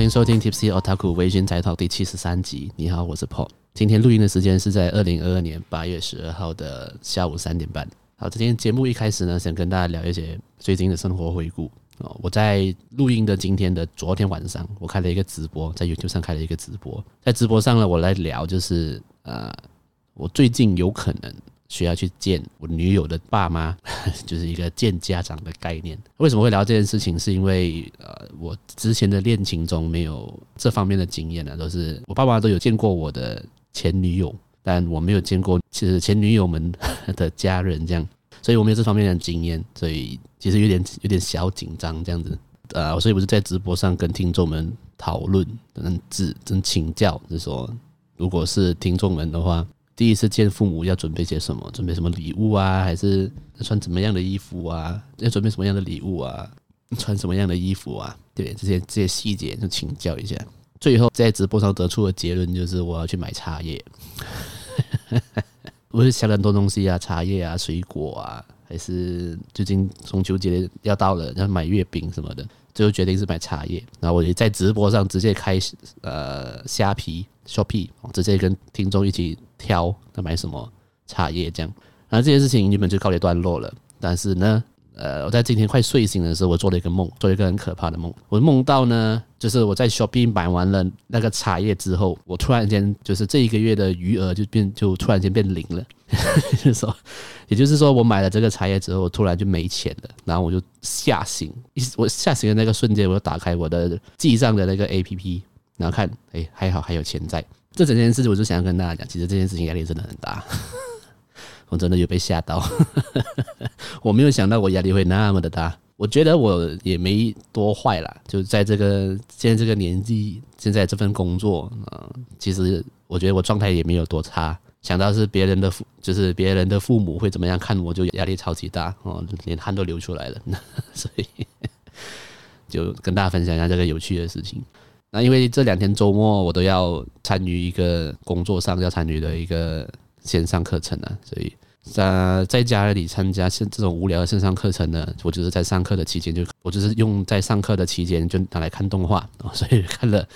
欢迎收听 Tipsy Otaku 微醺宅 Talk 第七十三集。你好，我是 Paul。今天录音的时间是在二零二二年八月十二号的下午三点半。好，今天节目一开始呢，想跟大家聊一些最近的生活回顾。哦，我在录音的今天的昨天晚上，我开了一个直播，在 YouTube 上开了一个直播。在直播上呢，我来聊就是呃，我最近有可能。需要去见我女友的爸妈，就是一个见家长的概念。为什么会聊这件事情？是因为呃，我之前的恋情中没有这方面的经验呢，都是我爸妈都有见过我的前女友，但我没有见过其实前女友们 的家人这样，所以我没有这方面的经验，所以其实有点有点小紧张这样子。呃，所以我是在直播上跟听众们讨论，跟指跟请教，就是说，如果是听众们的话。第一次见父母要准备些什么？准备什么礼物啊？还是穿怎么样的衣服啊？要准备什么样的礼物啊？穿什么样的衣服啊？对，这些这些细节就请教一下。最后在直播上得出的结论就是我要去买茶叶。我是想了很多东西啊，茶叶啊，水果啊，还是最近中秋节要到了，要买月饼什么的。最后决定是买茶叶，然后我就在直播上直接开呃虾皮 Shopee，直接跟听众一起挑要买什么茶叶这样。然后这件事情原本就告一段落了，但是呢，呃，我在今天快睡醒的时候，我做了一个梦，做一个很可怕的梦。我梦到呢，就是我在 Shopee 买完了那个茶叶之后，我突然间就是这一个月的余额就变就突然间变零了。就 是说，也就是说，我买了这个茶叶之后，突然就没钱了，然后我就吓醒。一我吓醒的那个瞬间，我就打开我的记账的那个 APP，然后看，哎，还好还有钱在。这整件事情，我就想要跟大家讲，其实这件事情压力真的很大，我真的有被吓到。我没有想到我压力会那么的大。我觉得我也没多坏啦，就在这个现在这个年纪，现在这份工作啊，其实我觉得我状态也没有多差。想到是别人的父，就是别人的父母会怎么样看我，就压力超级大哦，连汗都流出来了。所以就跟大家分享一下这个有趣的事情。那因为这两天周末我都要参与一个工作上要参与的一个线上课程啊，所以在在家里参加这种无聊的线上课程呢，我就是在上课的期间就我就是用在上课的期间就拿来看动画，所以看了。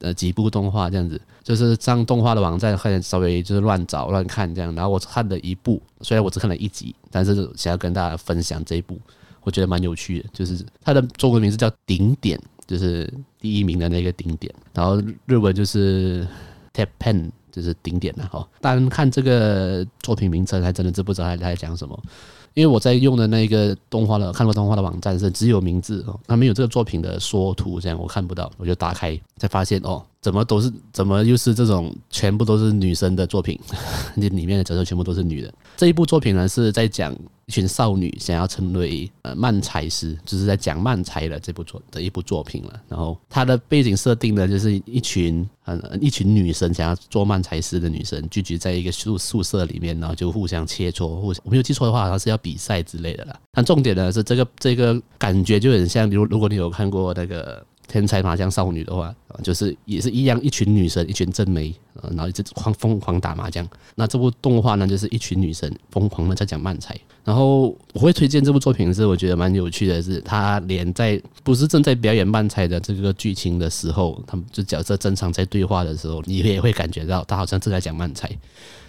呃，几部动画这样子，就是上动画的网站，会稍微就是乱找乱看这样。然后我看了一部，虽然我只看了一集，但是想要跟大家分享这一部，我觉得蛮有趣的。就是它的中文名字叫《顶点》，就是第一名的那个顶点。然后日文就是 Teppan，就是顶点了哈。单看这个作品名称，还真的是不知道他在讲什么。因为我在用的那个动画的看过动画的网站是只有名字哦，它没有这个作品的缩图，这样我看不到。我就打开才发现哦，怎么都是怎么又是这种全部都是女生的作品，那 里面的角色全部都是女的。这一部作品呢是在讲一群少女想要成为呃漫才师，就是在讲漫才的这部作的一部作品了。然后它的背景设定呢就是一群嗯一群女生想要做漫才师的女生聚集在一个宿宿舍里面，然后就互相切磋，互我没有记错的话好像是要比赛之类的啦。但重点呢是这个这个感觉就很像，如如果你有看过那个。天才麻将少女的话，就是也是一样，一群女生，一群正妹，然后一直狂疯狂打麻将。那这部动画呢，就是一群女生疯狂的在讲漫才。然后我会推荐这部作品，是我觉得蛮有趣的，是他连在不是正在表演漫才的这个剧情的时候，他们就角色正常在对话的时候，你也会感觉到他好像正在讲漫才。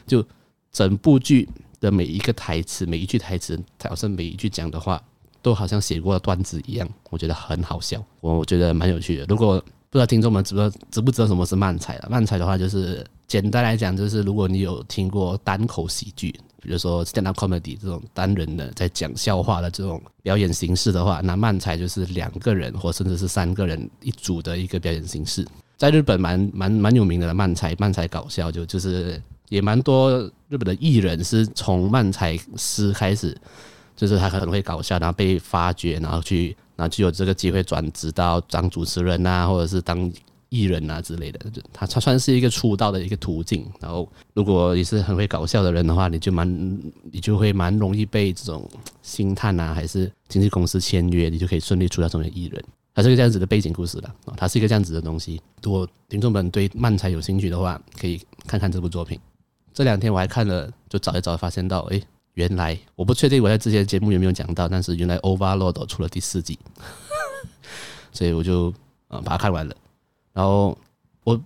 就整部剧的每一个台词，每一句台词，他好像每一句讲的话。都好像写过的段子一样，我觉得很好笑，我觉得蛮有趣的。如果不知道听众们知不知道知不知道什么是漫才啊？漫才的话，就是简单来讲，就是如果你有听过单口喜剧，比如说 stand up comedy 这种单人的在讲笑话的这种表演形式的话，那漫才就是两个人或甚至是三个人一组的一个表演形式。在日本蛮蛮蛮有名的漫才，漫才搞笑就就是也蛮多日本的艺人是从漫才师开始。就是他很会搞笑，然后被发掘，然后去，然后就有这个机会转职到当主持人啊，或者是当艺人啊之类的。他他算是一个出道的一个途径。然后，如果你是很会搞笑的人的话，你就蛮 你就会蛮容易被这种星探啊，还是经纪公司签约，你就可以顺利出道成为艺人。它是个这样子的背景故事了啊，它是一个这样子的东西。如果听众们对漫才有兴趣的话，可以看看这部作品。这两天我还看了，就找一找，发现到诶。原来我不确定我在之前节目有没有讲到，但是原来 Overlord 出了第四季，所以我就啊把它看完了。然后我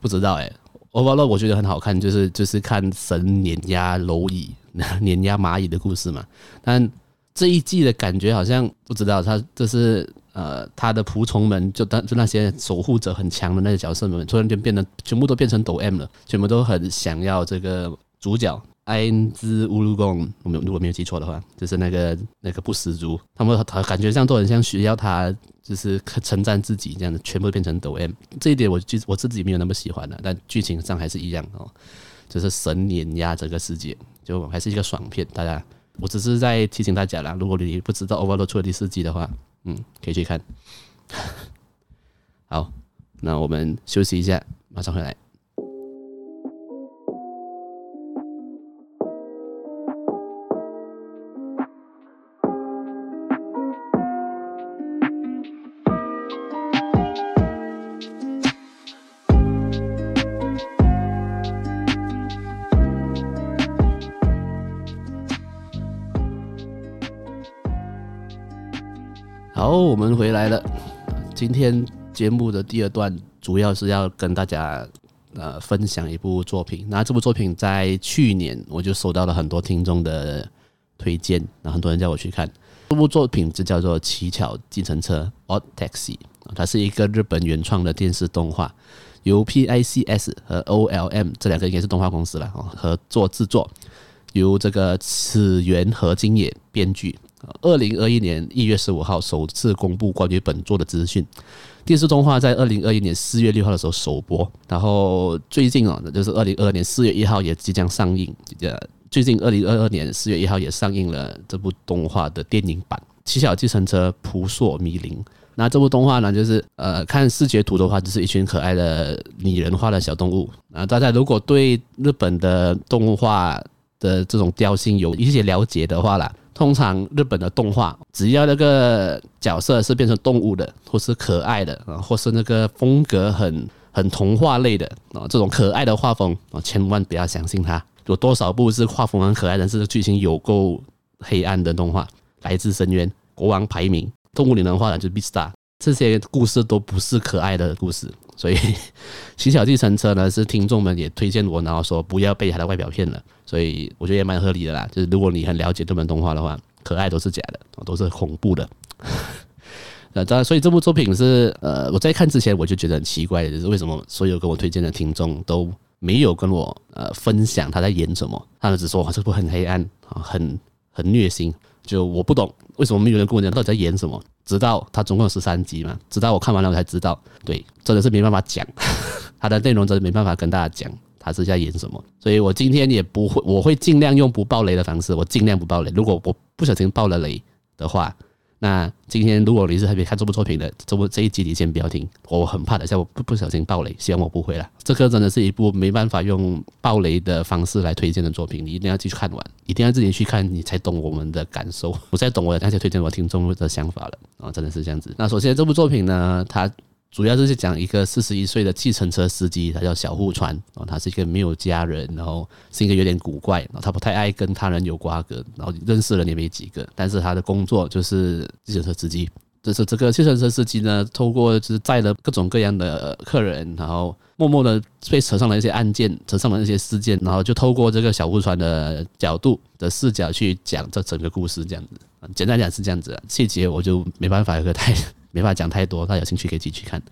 不知道哎、欸，我完了，我觉得很好看，就是就是看神碾压蝼蚁、碾压蚂蚁的故事嘛。但这一季的感觉好像不知道，他这是呃他的仆从们，就当就那些守护者很强的那些角色们，突然间变得全部都变成抖 M 了，全部都很想要这个主角。艾恩兹乌鲁贡，我没有如果没有记错的话，就是那个那个不死族，他们他感觉上都很像需要他，就是称赞自己这样的，全部变成抖 M。这一点我就我自己没有那么喜欢的，但剧情上还是一样哦，就是神碾压整个世界，就还是一个爽片。大家，我只是在提醒大家啦，如果你不知道 Overlord 出了第四季的话，嗯，可以去看。好，那我们休息一下，马上回来。我们回来了。今天节目的第二段主要是要跟大家呃分享一部作品。那这部作品在去年我就收到了很多听众的推荐，那很多人叫我去看这部作品，就叫做《奇巧计程车》otaxi。它是一个日本原创的电视动画，由 PICS 和 OLM 这两个应该是动画公司了合作制作，由这个此源和金也编剧。二零二一年一月十五号首次公布关于本作的资讯。电视动画在二零二一年四月六号的时候首播，然后最近哦，就是二零二二年四月一号也即将上映。呃，最近二零二二年四月一号也上映了这部动画的电影版《七小计程车：扑朔迷离》。那这部动画呢，就是呃，看视觉图的话，就是一群可爱的拟人化的小动物。啊，大家如果对日本的动画的这种调性有一些了解的话啦。通常日本的动画，只要那个角色是变成动物的，或是可爱的啊，或是那个风格很很童话类的啊，这种可爱的画风啊，千万不要相信它。有多少部是画风很可爱，但是剧情有够黑暗的动画？来自深渊、国王排名、动物里能画的就是 Beastars，这些故事都不是可爱的故事。所以，骑小计程车呢，是听众们也推荐我，然后说不要被它的外表骗了。所以我觉得也蛮合理的啦。就是如果你很了解日本动画的话，可爱都是假的，都是恐怖的。那当然，所以这部作品是呃，我在看之前我就觉得很奇怪，就是为什么所有跟我推荐的听众都没有跟我呃分享他在演什么，他们只说哇这部很黑暗啊，很很虐心。就我不懂为什么没有人跟我讲到底在演什么。直到它总共有十三集嘛，直到我看完了我才知道，对，真的是没办法讲，它的内容真的没办法跟大家讲他是在演什么，所以我今天也不会，我会尽量用不爆雷的方式，我尽量不爆雷。如果我不小心爆了雷的话，那今天如果你是特别看这部作品的，这部这一集你先不要听，我很怕的下我不不小心爆雷，希望我不会了。这个真的是一部没办法用爆雷的方式来推荐的作品，你一定要继续看完，一定要自己去看，你才懂我们的感受。我才懂我的那些推荐我听众的想法了啊，真的是这样子。那首先这部作品呢，它。主要就是讲一个四十一岁的计程车司机，他叫小户川哦，他是一个没有家人，然后性格有点古怪，然后他不太爱跟他人有瓜葛，然后认识的人也没几个，但是他的工作就是计程车司机。就是这个计程车司机呢，透过就是载了各种各样的客人，然后默默的被扯上了一些案件，扯上了一些事件，然后就透过这个小户川的角度的视角去讲这整个故事，这样子。简单讲是这样子，细节我就没办法有个太。没法讲太多，大家有兴趣可以继续看。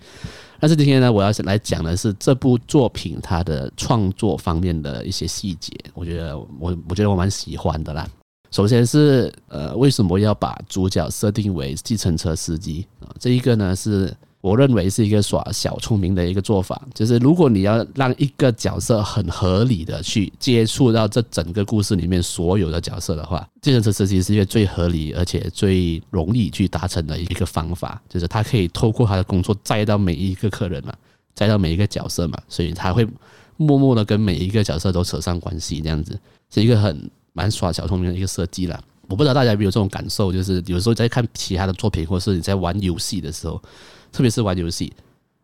但是今天呢，我要来讲的是这部作品它的创作方面的一些细节，我觉得我我觉得我蛮喜欢的啦。首先是呃，为什么要把主角设定为计程车司机啊？这一个呢是。我认为是一个耍小聪明的一个做法，就是如果你要让一个角色很合理的去接触到这整个故事里面所有的角色的话，计程车司机是一个最合理而且最容易去达成的一个方法，就是他可以透过他的工作载到每一个客人嘛，载到每一个角色嘛，所以他会默默的跟每一个角色都扯上关系，这样子是一个很蛮耍小聪明的一个设计啦。我不知道大家有没有这种感受，就是有时候在看其他的作品，或是你在玩游戏的时候。特别是玩游戏，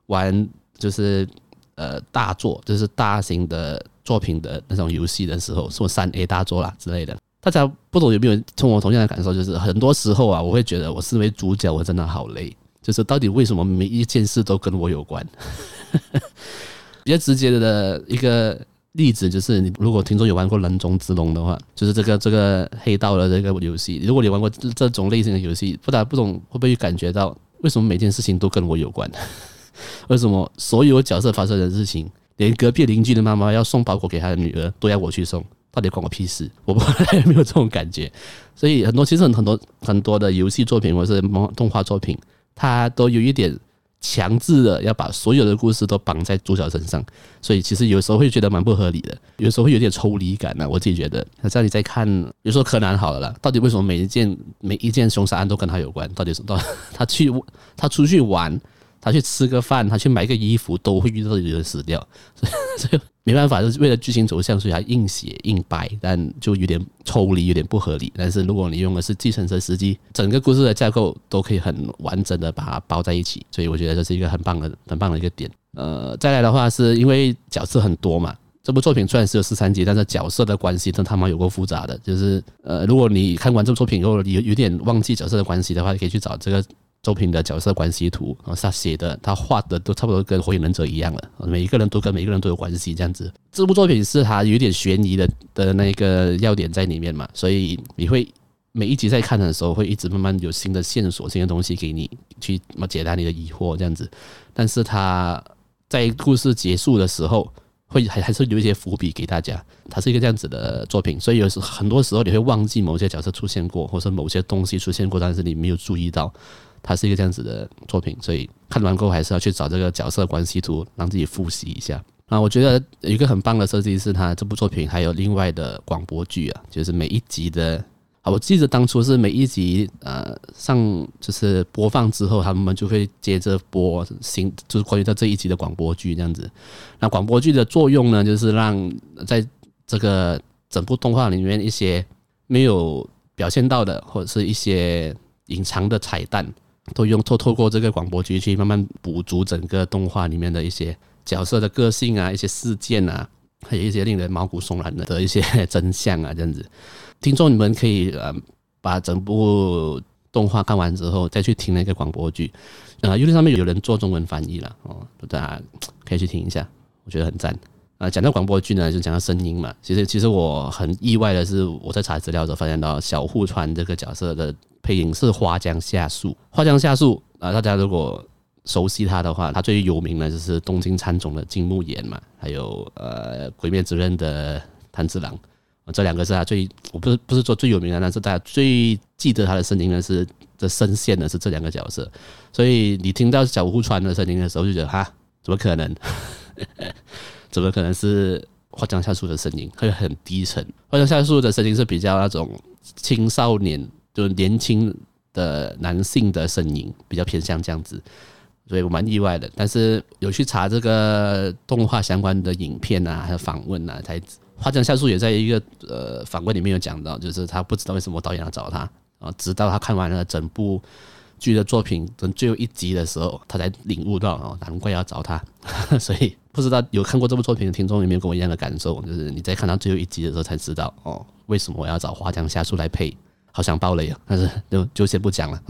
玩就是呃大作，就是大型的作品的那种游戏的时候，说三 A 大作啦之类的。大家不懂有没有从我同样的感受？就是很多时候啊，我会觉得我身为主角，我真的好累。就是到底为什么每一件事都跟我有关？比较直接的一个例子就是，你如果听众有玩过《人中之龙》的话，就是这个这个黑道的这个游戏。如果你玩过这种类型的游戏，不打不懂会不会感觉到为什么每件事情都跟我有关？为什么所有角色发生的事情，连隔壁邻居的妈妈要送包裹给他的女儿，都要我去送？到底关我屁事？我不知道有没有这种感觉。所以很多其实很多很多的游戏作品或者是动画作品，它都有一点强制的要把所有的故事都绑在主角身上。所以其实有时候会觉得蛮不合理的，有时候会有点抽离感呢、我自己觉得，那这样你在看，比如说柯南好了啦，到底为什么每一件每一件凶杀案都跟他有关？到底是到 他去他出去玩？他去吃个饭，他去买个衣服，都会遇到有人死掉，所以没办法，就是为了剧情走向，所以他硬写硬掰，但就有点抽离，有点不合理。但是如果你用的是计程车司机，整个故事的架构都可以很完整的把它包在一起，所以我觉得这是一个很棒的、很棒的一个点。呃，再来的话是因为角色很多嘛，这部作品虽然是有十三集，但是角色的关系真他妈有够复杂的。就是呃，如果你看完这部作品以后，你有有点忘记角色的关系的话，你可以去找这个。作品的角色关系图，然后他写的、他画的都差不多跟《火影忍者》一样了，每一个人都跟每一个人都有关系，这样子。这部作品是他有点悬疑的的那个要点在里面嘛，所以你会每一集在看的时候，会一直慢慢有新的线索、新的东西给你去解答你的疑惑，这样子。但是他在故事结束的时候，会还还是留一些伏笔给大家。它是一个这样子的作品，所以有时很多时候你会忘记某些角色出现过，或者某些东西出现过，但是你没有注意到。它是一个这样子的作品，所以看完过后还是要去找这个角色关系图，让自己复习一下。啊，我觉得一个很棒的设计是，它这部作品还有另外的广播剧啊，就是每一集的我记得当初是每一集呃上就是播放之后，他们就会接着播新，就是关于到这一集的广播剧这样子。那广播剧的作用呢，就是让在这个整部动画里面一些没有表现到的，或者是一些隐藏的彩蛋。都用透透过这个广播剧去慢慢补足整个动画里面的一些角色的个性啊，一些事件啊，有一些令人毛骨悚然的的一些 真相啊，这样子。听众你们可以呃把整部动画看完之后再去听那个广播剧，啊，YouTube 上面有人做中文翻译了哦，大家可以去听一下，我觉得很赞。啊，讲到广播剧呢，就讲到声音嘛。其实其实我很意外的是，我在查资料的时候发现到小户川这个角色的。配音是花江夏树，花江夏树啊，大家如果熟悉他的话，他最有名的就是东京喰种的金木研嘛，还有呃鬼灭之刃的炭治郎，这两个是他最，我不是不是说最有名的，但是大家最记得他的声音呢是这声线的是这两个角色，所以你听到小户川的声音的时候，就觉得哈，怎么可能？怎么可能是花江夏树的声音？会很低沉，花江夏树的声音是比较那种青少年。就是年轻的男性的声音比较偏向这样子，所以我蛮意外的。但是有去查这个动画相关的影片啊，还有访问啊，才花江夏树也在一个呃访问里面有讲到，就是他不知道为什么导演要找他啊，直到他看完了整部剧的作品等最后一集的时候，他才领悟到哦，难怪要找他。所以不知道有看过这部作品的听众有没有跟我一样的感受？就是你在看到最后一集的时候才知道哦，为什么我要找花江夏树来配。好想爆雷啊！但是就就先不讲了。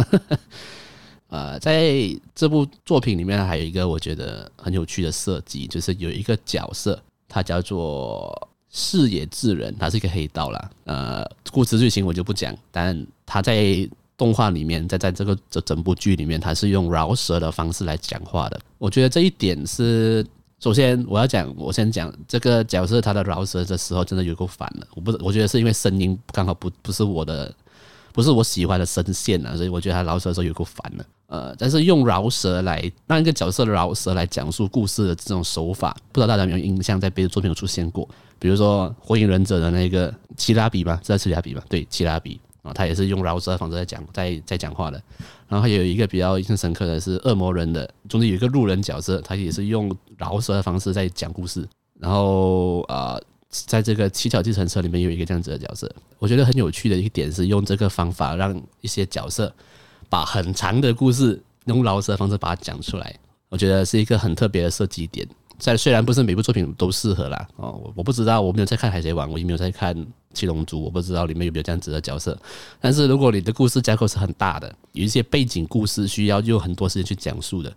呃，在这部作品里面还有一个我觉得很有趣的设计，就是有一个角色，他叫做视野智人，他是一个黑道啦。呃，故事剧情我就不讲，但他在动画里面，在在这个这整部剧里面，他是用饶舌的方式来讲话的。我觉得这一点是，首先我要讲，我先讲这个角色他的饶舌的时候，真的有够烦的。我不，我觉得是因为声音刚好不不是我的。不是我喜欢的声线啊，所以我觉得他饶舌的时候有够烦的。呃，但是用饶舌来让一个角色的饶舌来讲述故事的这种手法，不知道大家有没有印象，在别的作品有出现过？比如说《火影忍者》的那个奇拉比吧，是在奇拉比吧？对，奇拉比啊，他也是用饶舌的方式在讲，在在讲话的。然后还有一个比较印象深刻的是《恶魔人》的中间有一个路人角色，他也是用饶舌的方式在讲故事。然后啊。呃在这个七巧计程车里面有一个这样子的角色，我觉得很有趣的一点是用这个方法让一些角色把很长的故事用饶舌的方式把它讲出来，我觉得是一个很特别的设计点。在虽然不是每部作品都适合啦，哦，我不知道，我没有在看《海贼王》，我也没有在看《七龙珠》，我不知道里面有没有这样子的角色。但是如果你的故事架构是很大的，有一些背景故事需要用很多时间去讲述的，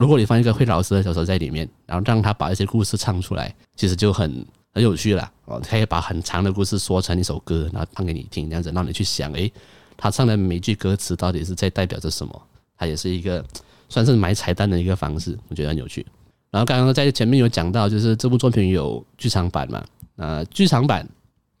如果你放一个会老师的角色在里面，然后让他把一些故事唱出来，其实就很很有趣了。哦，他可以把很长的故事说成一首歌，然后唱给你听，这样子让你去想，诶，他唱的每句歌词到底是在代表着什么？它也是一个 算是埋彩蛋的一个方式，我觉得很有趣。然后刚刚在前面有讲到，就是这部作品有剧场版嘛？呃，剧场版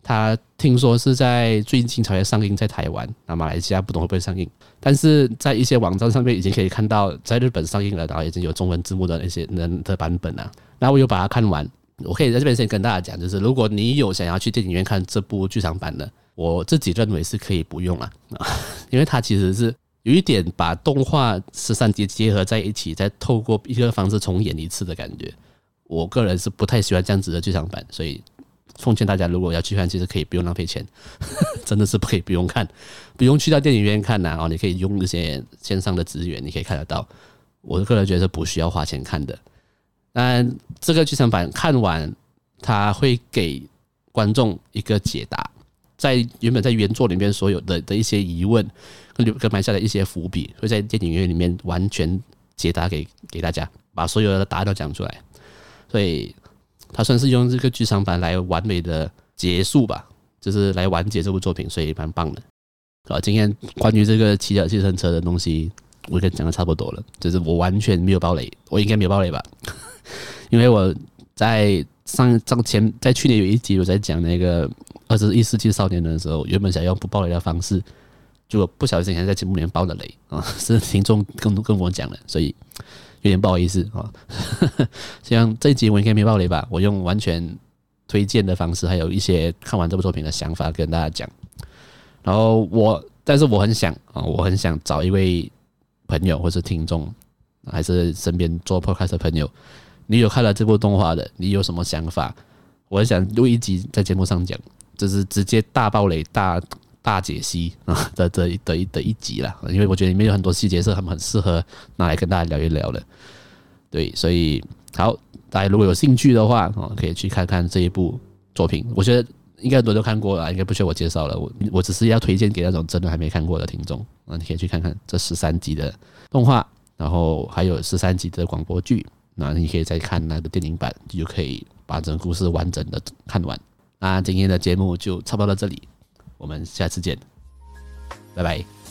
它听说是在最近才会上映在台湾，那马来西亚不懂会不会上映？但是在一些网站上面已经可以看到，在日本上映了，然后已经有中文字幕的那些人的版本了。那我有把它看完，我可以在这边先跟大家讲，就是如果你有想要去电影院看这部剧场版的，我自己认为是可以不用了，因为它其实是。有一点把动画十三集结合在一起，再透过一个方式重演一次的感觉。我个人是不太喜欢这样子的剧场版，所以奉劝大家，如果要去看，其实可以不用浪费钱，真的是可以不用看，不用去到电影院看呐。哦，你可以用一些线上的资源，你可以看得到。我个人觉得不需要花钱看的。但这个剧场版看完，他会给观众一个解答，在原本在原作里面所有的的一些疑问。跟跟埋下的一些伏笔，会在电影院里面完全解答给给大家，把所有的答案都讲出来，所以他算是用这个剧场版来完美的结束吧，就是来完结这部作品，所以蛮棒的。好，今天关于这个骑脚计程车的东西，我跟讲的差不多了，就是我完全没有爆雷，我应该没有爆雷吧？因为我在上上前在去年有一集我在讲那个二十一世纪少年的时候，原本想用不爆雷的方式。就不小心还在节目里面爆了雷啊，是听众跟跟我讲的，所以有点不好意思啊。希望这一集我应该没爆雷吧？我用完全推荐的方式，还有一些看完这部作品的想法跟大家讲。然后我，但是我很想啊，我很想找一位朋友或是听众，还是身边做 podcast 的朋友，你有看了这部动画的，你有什么想法？我想录一集在节目上讲，就是直接大爆雷大。大解析啊 的的的一的一集啦，因为我觉得里面有很多细节是很很适合拿来跟大家聊一聊的。对，所以好，大家如果有兴趣的话，哦，可以去看看这一部作品。我觉得应该很多人都看过了，应该不需要我介绍了。我我只是要推荐给那种真的还没看过的听众啊，你可以去看看这十三集的动画，然后还有十三集的广播剧，那你可以再看那个电影版，就可以把整个故事完整的看完。那今天的节目就差不多到这里。我们下次见，拜拜。